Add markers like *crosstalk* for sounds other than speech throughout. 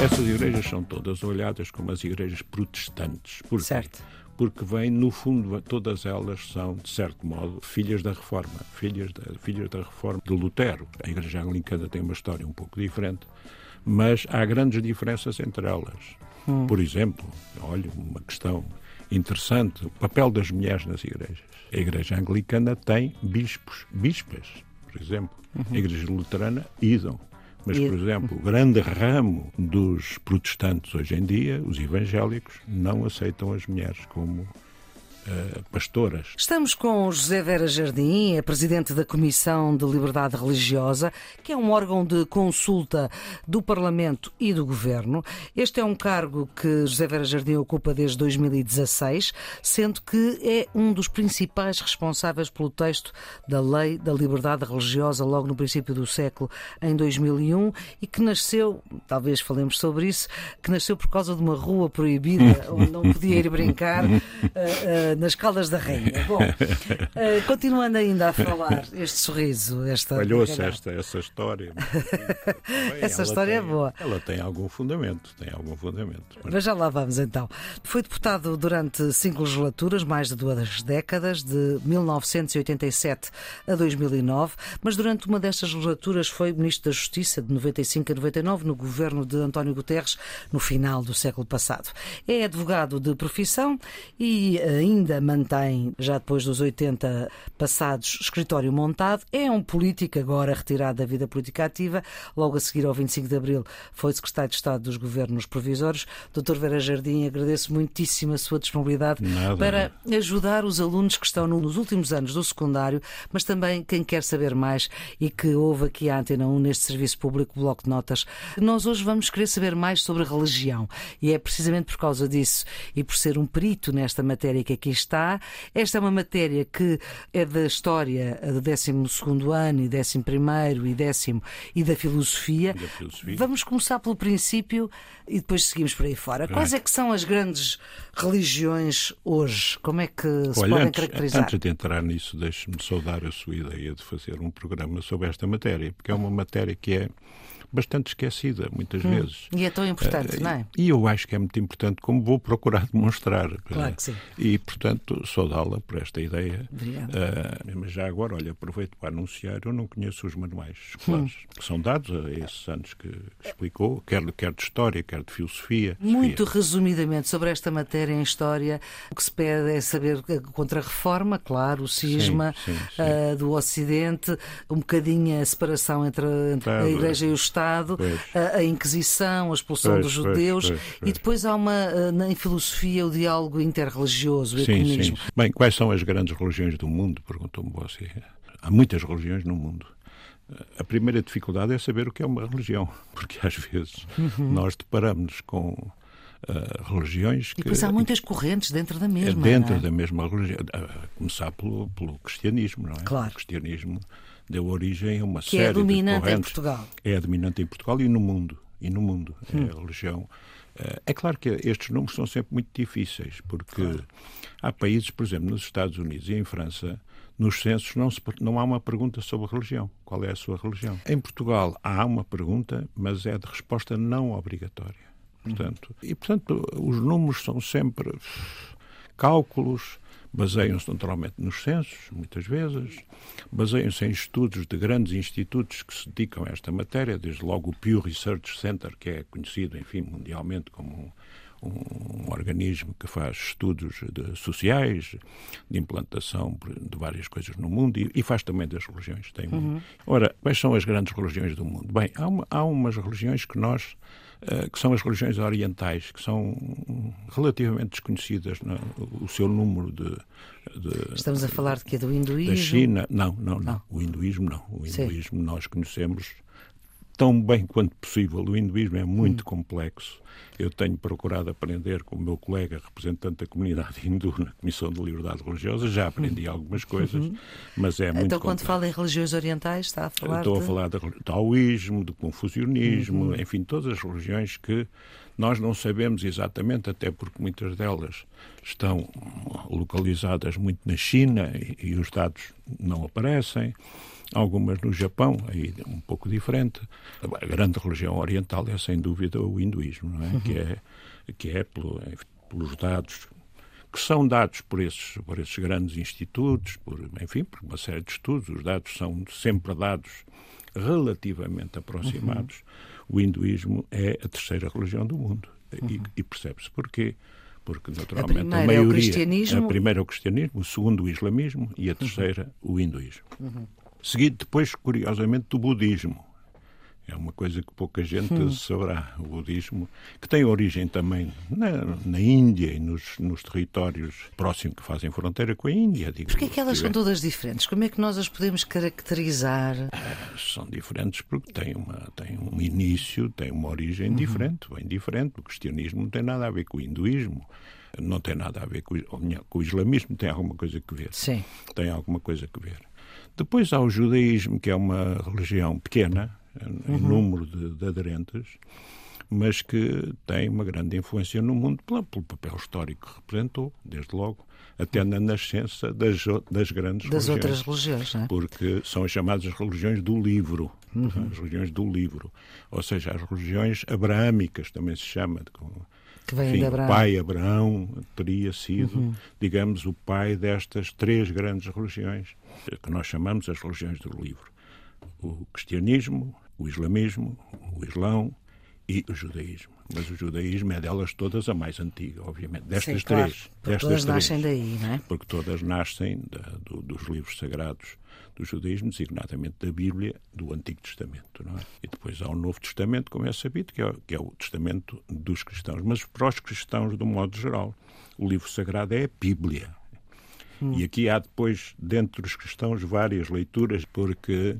Essas igrejas são todas olhadas como as igrejas protestantes. Por certo. Porque vêm, no fundo, todas elas são, de certo modo, filhas da Reforma, filhas da, filhas da Reforma de Lutero. A Igreja Anglicana tem uma história um pouco diferente, mas há grandes diferenças entre elas. Hum. Por exemplo, olha, uma questão interessante, o papel das mulheres nas igrejas. A Igreja Anglicana tem bispos, bispas, por exemplo. Uhum. A Igreja Luterana, idam. Mas, por exemplo, o grande ramo dos protestantes hoje em dia, os evangélicos, não aceitam as mulheres como pastoras. Estamos com José Vera Jardim, é presidente da Comissão de Liberdade Religiosa, que é um órgão de consulta do Parlamento e do Governo. Este é um cargo que José Vera Jardim ocupa desde 2016, sendo que é um dos principais responsáveis pelo texto da Lei da Liberdade Religiosa logo no princípio do século, em 2001, e que nasceu, talvez falemos sobre isso, que nasceu por causa de uma rua proibida *laughs* onde não podia ir brincar. Uh, uh, nas Caldas da Rainha. *laughs* Bom, uh, continuando ainda a falar, este sorriso, esta. Falhou-se esta, essa história. *laughs* Essa história tem, é boa. Ela tem algum fundamento, tem algum fundamento. Mas... mas já lá vamos então. Foi deputado durante cinco legislaturas, mais de duas décadas, de 1987 a 2009, mas durante uma destas legislaturas foi Ministro da Justiça, de 95 a 99, no governo de António Guterres, no final do século passado. É advogado de profissão e ainda ainda mantém, já depois dos 80 passados, escritório montado. É um político agora retirado da vida política ativa. Logo a seguir, ao 25 de abril, foi secretário de Estado dos Governos Provisórios. Doutor Vera Jardim, agradeço muitíssimo a sua disponibilidade Nada. para ajudar os alunos que estão nos últimos anos do secundário, mas também quem quer saber mais e que ouve aqui a Antena 1 neste serviço público Bloco de Notas. Nós hoje vamos querer saber mais sobre religião e é precisamente por causa disso e por ser um perito nesta matéria que aqui está. Esta é uma matéria que é da história do 12 ano e 11 e décimo e da filosofia. da filosofia. Vamos começar pelo princípio e depois seguimos por aí fora. Quais é que são as grandes religiões hoje? Como é que se Olha, podem antes, caracterizar? Antes de entrar nisso, deixe-me saudar a sua ideia de fazer um programa sobre esta matéria, porque é uma matéria que é bastante esquecida, muitas hum. vezes. E é tão importante, uh, não é? E eu acho que é muito importante, como vou procurar *laughs* demonstrar. Claro que sim. E, portanto, saudá-la por esta ideia. Obrigada. Uh, mas já agora, olha, aproveito para anunciar, eu não conheço os manuais escolares hum. que são dados a esses anos que, que explicou, quer, quer de História, quer de Filosofia. Muito Sofia. resumidamente sobre esta matéria em História, o que se pede é saber contra a reforma, claro, o cisma sim, sim, sim. Uh, do Ocidente, um bocadinho a separação entre, entre claro, a Igreja e o Estado, a, a, Inquisição, a expulsão pois, dos judeus, pois, pois, e depois há uma, em filosofia, o diálogo interreligioso, o sim, ecumenismo. Sim. Bem, quais são as grandes religiões do mundo? Perguntou-me você. Há muitas religiões no mundo. A primeira dificuldade é saber o que é uma religião, *laughs* porque às vezes uhum. nós deparamos com uh, religiões que. E depois há muitas correntes dentro da mesma. Dentro é? da mesma religião. A começar pelo, pelo cristianismo, não é? Claro. O cristianismo deu origem a uma que série é dominante de correntes. em Portugal. É a dominante em Portugal e no mundo. E no mundo. Hum. É a religião. É claro que estes números são sempre muito difíceis, porque claro. há países, por exemplo, nos Estados Unidos e em França, nos censos não, se, não há uma pergunta sobre religião. Qual é a sua religião? Em Portugal há uma pergunta, mas é de resposta não obrigatória. Portanto, e, portanto, os números são sempre cálculos, baseiam-se naturalmente nos censos, muitas vezes, baseiam-se em estudos de grandes institutos que se dedicam a esta matéria, desde logo o Pew Research Center, que é conhecido, enfim, mundialmente como um, um organismo que faz estudos de, sociais, de implantação de várias coisas no mundo e, e faz também das religiões. Tem uhum. Ora, quais são as grandes religiões do mundo? Bem, há, uma, há umas religiões que nós que são as religiões orientais, que são relativamente desconhecidas, no, o seu número de, de, Estamos a falar de que é do hinduísmo? Da China, não, não, não. O hinduísmo não. O hinduísmo Sim. nós conhecemos tão bem quanto possível. O hinduísmo é muito hum. complexo. Eu tenho procurado aprender com o meu colega representante da comunidade *laughs* hindu na Comissão de Liberdade Religiosa. Já aprendi hum. algumas coisas, uhum. mas é muito Então, quando complexo. fala em religiões orientais, está a falar Estou de... a falar do taoísmo, do confucionismo, uhum. enfim, todas as religiões que Nós não sabemos exatamente, até porque muitas delas estão localizadas muito na China e, e os dados não aparecem algumas no Japão, aí um pouco diferente. A grande religião oriental é sem dúvida o hinduísmo, não é? Uhum. que é que é pelo, pelos dados que são dados por esses, por esses grandes institutos, por, enfim, por uma série de estudos, os dados são sempre dados relativamente aproximados. Uhum. O hinduísmo é a terceira religião do mundo. Uhum. E, e percebe-se porquê. Porque, naturalmente, a, a maioria. É. A primeira é o cristianismo, o segundo, o islamismo e a terceira, uhum. o hinduísmo. Uhum. Seguido depois, curiosamente, do budismo. É uma coisa que pouca gente hum. saberá. O budismo, que tem origem também na, na Índia e nos, nos, territórios próximos que fazem fronteira com a Índia. Digo, Porquê é que elas são todas diferentes? Como é que nós as podemos caracterizar? Ah, são diferentes porque têm, uma, têm um início, têm uma origem uhum. diferente, bem diferente. O cristianismo não tem nada a ver com o hinduísmo não tem nada a ver com, com o islamismo, tem alguma coisa a ver. Sim. Tem alguma coisa a ver. Depois há o judaísmo, que é uma religião pequena, em uhum. número de, de, aderentes, mas que tem uma grande influência no mundo pelo, pelo papel histórico que representou, desde logo, até na nascença das, das grandes das religiões. outras religiões, não é? Porque são as chamadas religiões do livro. Uhum. As religiões do livro. Ou seja, as religiões abraâmicas também se chama. Que vem enfim, de Abraão. O pai Abraão teria sido, uhum. digamos, o pai destas três grandes religiões, que nós chamamos as religiões do livro. O cristianismo, o islamismo, o islão e o judaísmo. Mas o judaísmo é delas todas a mais antiga, obviamente. Destas Sim, claro, três. Destas todas três, nascem daí, não é? Porque todas nascem da, do, dos livros sagrados do judaísmo, designadamente da Bíblia, do Antigo Testamento. Não é? E depois há o Novo Testamento, como é sabido, que é, que é o Testamento dos cristãos. Mas para os cristãos, de um modo geral, o livro sagrado é a Bíblia. Hum. E aqui há depois, dentro dos cristãos, várias leituras, porque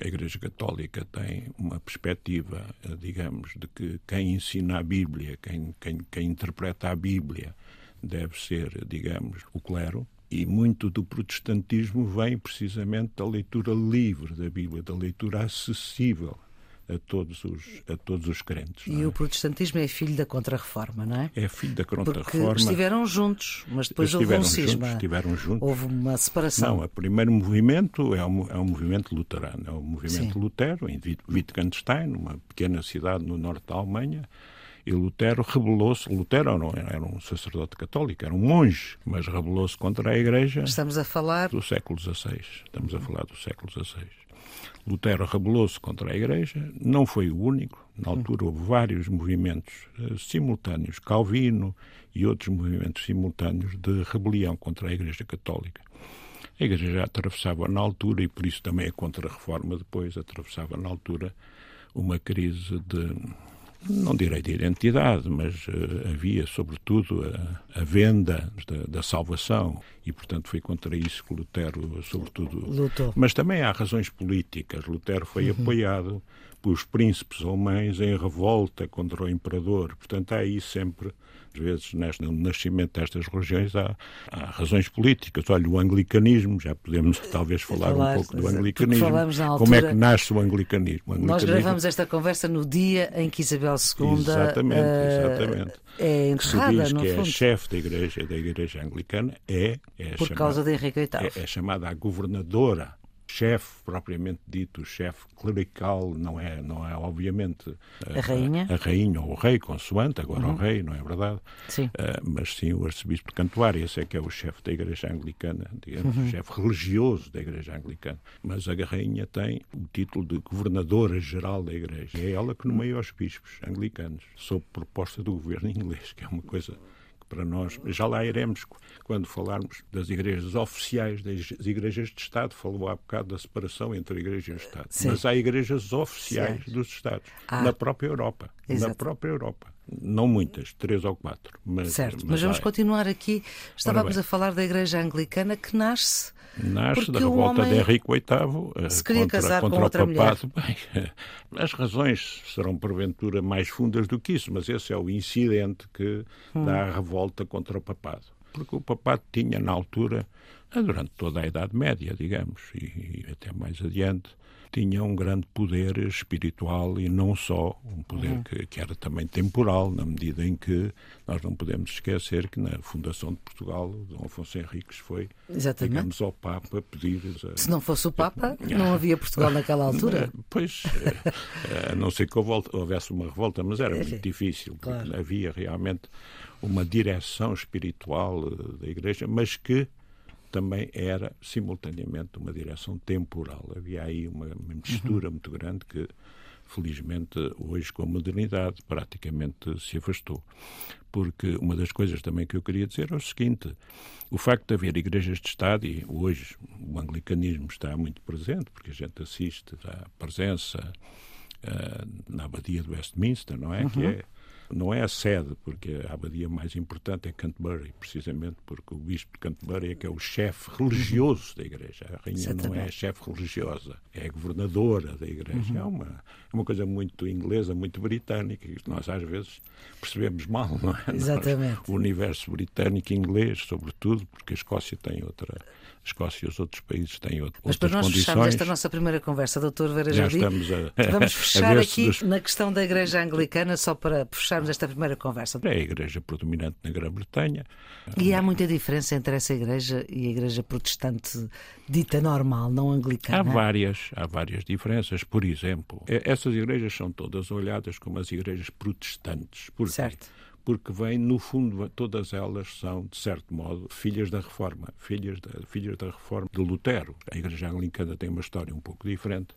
a Igreja Católica tem uma perspectiva, eh, digamos, de que quem ensina a Bíblia, quem, quem, quem interpreta a Bíblia, deve ser, digamos, o clero. E muito do protestantismo vem precisamente da leitura livre da Bíblia, da leitura acessível a todos os, a todos os crentes. E é? o protestantismo é filho da Contra-Reforma, não é? É filho da Contra-Reforma. Porque estiveram juntos, mas depois houve um cisma. Estiveram juntos. Houve uma separação. Não, o primeiro movimento é um, é um movimento luterano. É o um movimento Sim. Lutero, em Wittgenstein, uma pequena cidade no norte da Alemanha, e Lutero rebelou-se. Lutero não era um sacerdote católico, era um monge, mas rebelou-se contra a Igreja. Estamos a falar do século XVI. Estamos a falar do século XVI. Lutero rebelou-se contra a Igreja, não foi o único. Na altura houve vários movimentos uh, simultâneos, Calvino e outros movimentos simultâneos de rebelião contra a Igreja Católica. A Igreja já atravessava na altura, e por isso também a Contra-Reforma depois atravessava na altura uma crise de não direi de identidade, mas uh, havia, sobretudo, a, a venda da, da, salvação e, portanto, foi contra isso que Lutero, sobretudo. Lutou. Mas também há razões políticas. Lutero foi uhum. apoiado pelos príncipes alemães em revolta contra o imperador. Portanto, há aí sempre às vezes, no nascimento destas religiões, há, há, razões políticas. Olha, o anglicanismo, já podemos talvez falar, *laughs* falar um pouco do anglicanismo. Como é que nasce o anglicanismo? o anglicanismo? Nós gravamos esta conversa no dia em que Isabel II exatamente, uh, exatamente. é enterrada, Se diz que fundo. é chefe da igreja, da igreja anglicana, é... é Por chamada, causa de Henrique VIII. É, é chamada a governadora chefe propriamente dito, o chefe clerical, não é, não é obviamente a, a rainha, a, a, rainha ou o rei, consoante, agora uhum. o rei, não é verdade? Sim. Uh, mas sim o arcebispo de Cantuária, esse é que é o chefe da Igreja Anglicana, digamos, uhum. o chefe religioso da Igreja Anglicana. Mas a rainha tem o título de governadora geral da Igreja. É ela que nomeia os bispos anglicanos, sob proposta do governo inglês, que é uma coisa para nós. Já lá iremos quando falarmos das igrejas oficiais, das igrejas de Estado. Falou há bocado da separação entre a igreja e o Estado. Sim. Mas há igrejas oficiais Sim. dos Estados, ah. na própria Europa. Exato. Na própria Europa. Não muitas, três ou quatro. Mas, certo, mas, mas vamos há... continuar aqui. Estávamos a falar da igreja anglicana que nasce nasce da revolta de Henrique VIII se queria contra, casar contra com o outra papado. Bem, as razões serão porventura mais fundas do que isso, mas esse é o incidente que hum. dá a revolta contra o papado. Porque o papado tinha, na altura, durante toda a Idade Média, digamos, e, e até mais adiante, tinha um grande poder espiritual e não só, um poder uhum. que, que, era também temporal, na medida em que nós não podemos esquecer que na fundação de Portugal, Dom Afonso Henriques foi, Exatamente. digamos, ao Papa pedir... A... Se não fosse o Papa, não havia Portugal naquela altura. *laughs* Pois, eh, a não ser que houvesse uma revolta, mas era muito difícil, porque claro. havia realmente uma direção espiritual eh, da Igreja, mas que também era simultaneamente uma direção temporal. Havia aí uma, uma mistura uhum. muito grande que, felizmente, hoje com a modernidade praticamente se afastou. Porque uma das coisas também que eu queria dizer é o seguinte: o facto de haver igrejas de Estado, e hoje o anglicanismo está muito presente, porque a gente assiste à presença uh, na abadia de Westminster, não é? Uhum. Que é não é a sede, porque a abadia mais importante é Canterbury, precisamente porque o bispo de Canterbury é que é o chefe religioso da igreja. A rainha Exatamente. não é a chefe religiosa, é a governadora da igreja. Uhum. É, uma, é uma coisa muito inglesa, muito britânica, que nós às vezes percebemos mal, não é? *laughs* Exatamente. Nós, o universo britânico e inglês, sobretudo, porque a Escócia tem outra Escócia e os outros países têm outro, Mas para nós condições. fecharmos esta nossa primeira conversa, doutor Vera Jardim, vamos *laughs* fechar aqui dos... na questão da Igreja Anglicana, só para fecharmos esta primeira conversa. É a Igreja predominante na Grã-Bretanha. E há muita diferença entre essa Igreja e a Igreja protestante dita normal, não anglicana? Há várias, há várias diferenças. Por exemplo, essas igrejas são todas olhadas como as igrejas protestantes. Por certo porque vêm, no fundo, todas elas são, de certo modo, filhas da Reforma, filhas da, filhas da Reforma de Lutero. A Igreja Anglicana tem uma história um pouco diferente,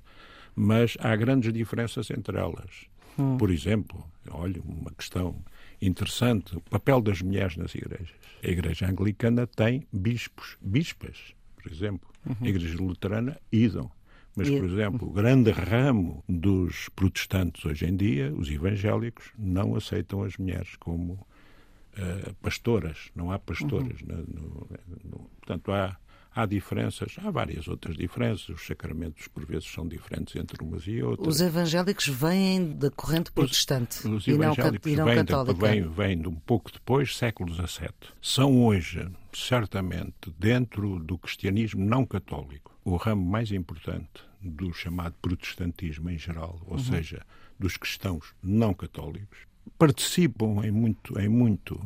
mas há grandes diferenças entre elas. Hum. Por exemplo, olha, uma questão interessante, o papel das mulheres nas igrejas. A Igreja Anglicana tem bispos, bispas, por exemplo. Uhum. A Igreja Luterana, idam. Mas, por exemplo, o grande ramo dos protestantes hoje em dia, os evangélicos, não aceitam as mulheres como uh, pastoras. Não há pastoras. Uhum. No, no, portanto, há, há diferenças, há várias outras diferenças. Os sacramentos, por vezes, são diferentes entre umas e outras. Os evangélicos vêm da corrente protestante os, os e não, e não vêm, católica. Vêm, vêm de um pouco depois, século XVII. São hoje, certamente, dentro do cristianismo não católico, o ramo mais importante do chamado protestantismo em geral, ou uhum. seja, dos cristãos não católicos, participam em muito, em muito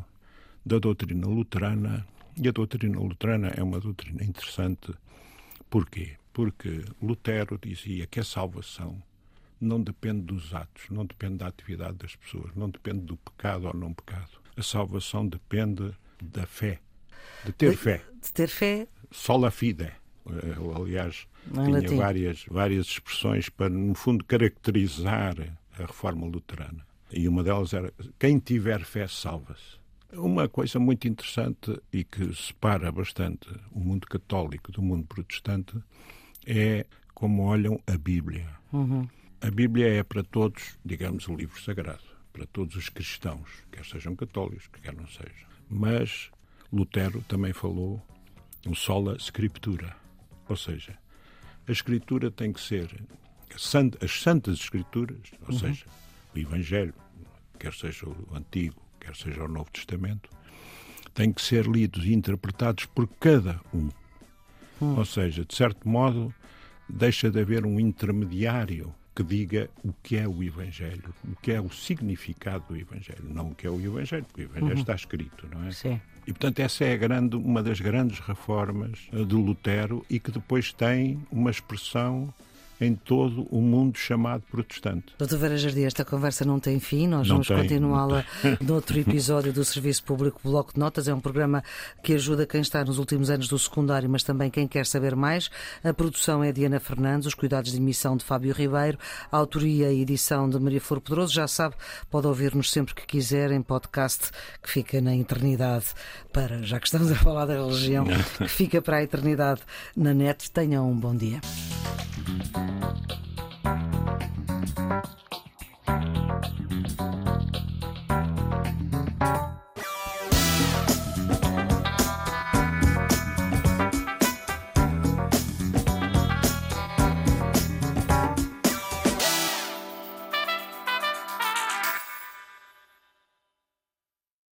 da doutrina luterana. E a doutrina luterana é uma doutrina interessante. Porquê? Porque Lutero dizia que a salvação não depende dos atos, não depende da atividade das pessoas, não depende do pecado ou não pecado. A salvação depende da fé, de ter de, fé. De ter fé. Sola fide. Aliás, tinha várias, várias expressões para, no fundo, caracterizar a reforma luterana. E uma delas era: quem tiver fé, salva-se. Uma coisa muito interessante e que separa bastante o mundo católico do mundo protestante é como olham a Bíblia. Uhum. A Bíblia é para todos, digamos, o livro sagrado, para todos os cristãos, quer sejam católicos, quer não sejam. Mas Lutero também falou um sola scriptura, ou seja, a escritura tem que ser as santas escrituras, ou uhum. seja, o Evangelho, quer seja o Antigo, quer seja o Novo Testamento, têm que ser lidos e interpretados por cada um. Uhum. Ou seja, de certo modo, deixa de haver um intermediário que diga o que é o Evangelho, o que é o significado do Evangelho, não o que é o Evangelho, porque o Evangelho uhum. está escrito, não é? Sim. E, portanto, essa é grande, uma das grandes reformas eh, de Lutero e que depois tem uma expressão em todo o mundo chamado protestante. Doutor Vera Jardim, esta conversa não tem fim, nós não vamos continuá-la *laughs* noutro episódio do Serviço Público Bloco de Notas. É um programa que ajuda quem está nos últimos anos do secundário, mas também quem quer saber mais. A produção é de Ana Fernandes, os cuidados de emissão de Fábio Ribeiro, a autoria e edição de Maria Flor Pedroso. Já sabe, pode ouvir-nos sempre que quiser em podcast que fica na eternidade para, já que estamos a falar da religião, *laughs* que fica para a eternidade na net. Tenham um bom dia.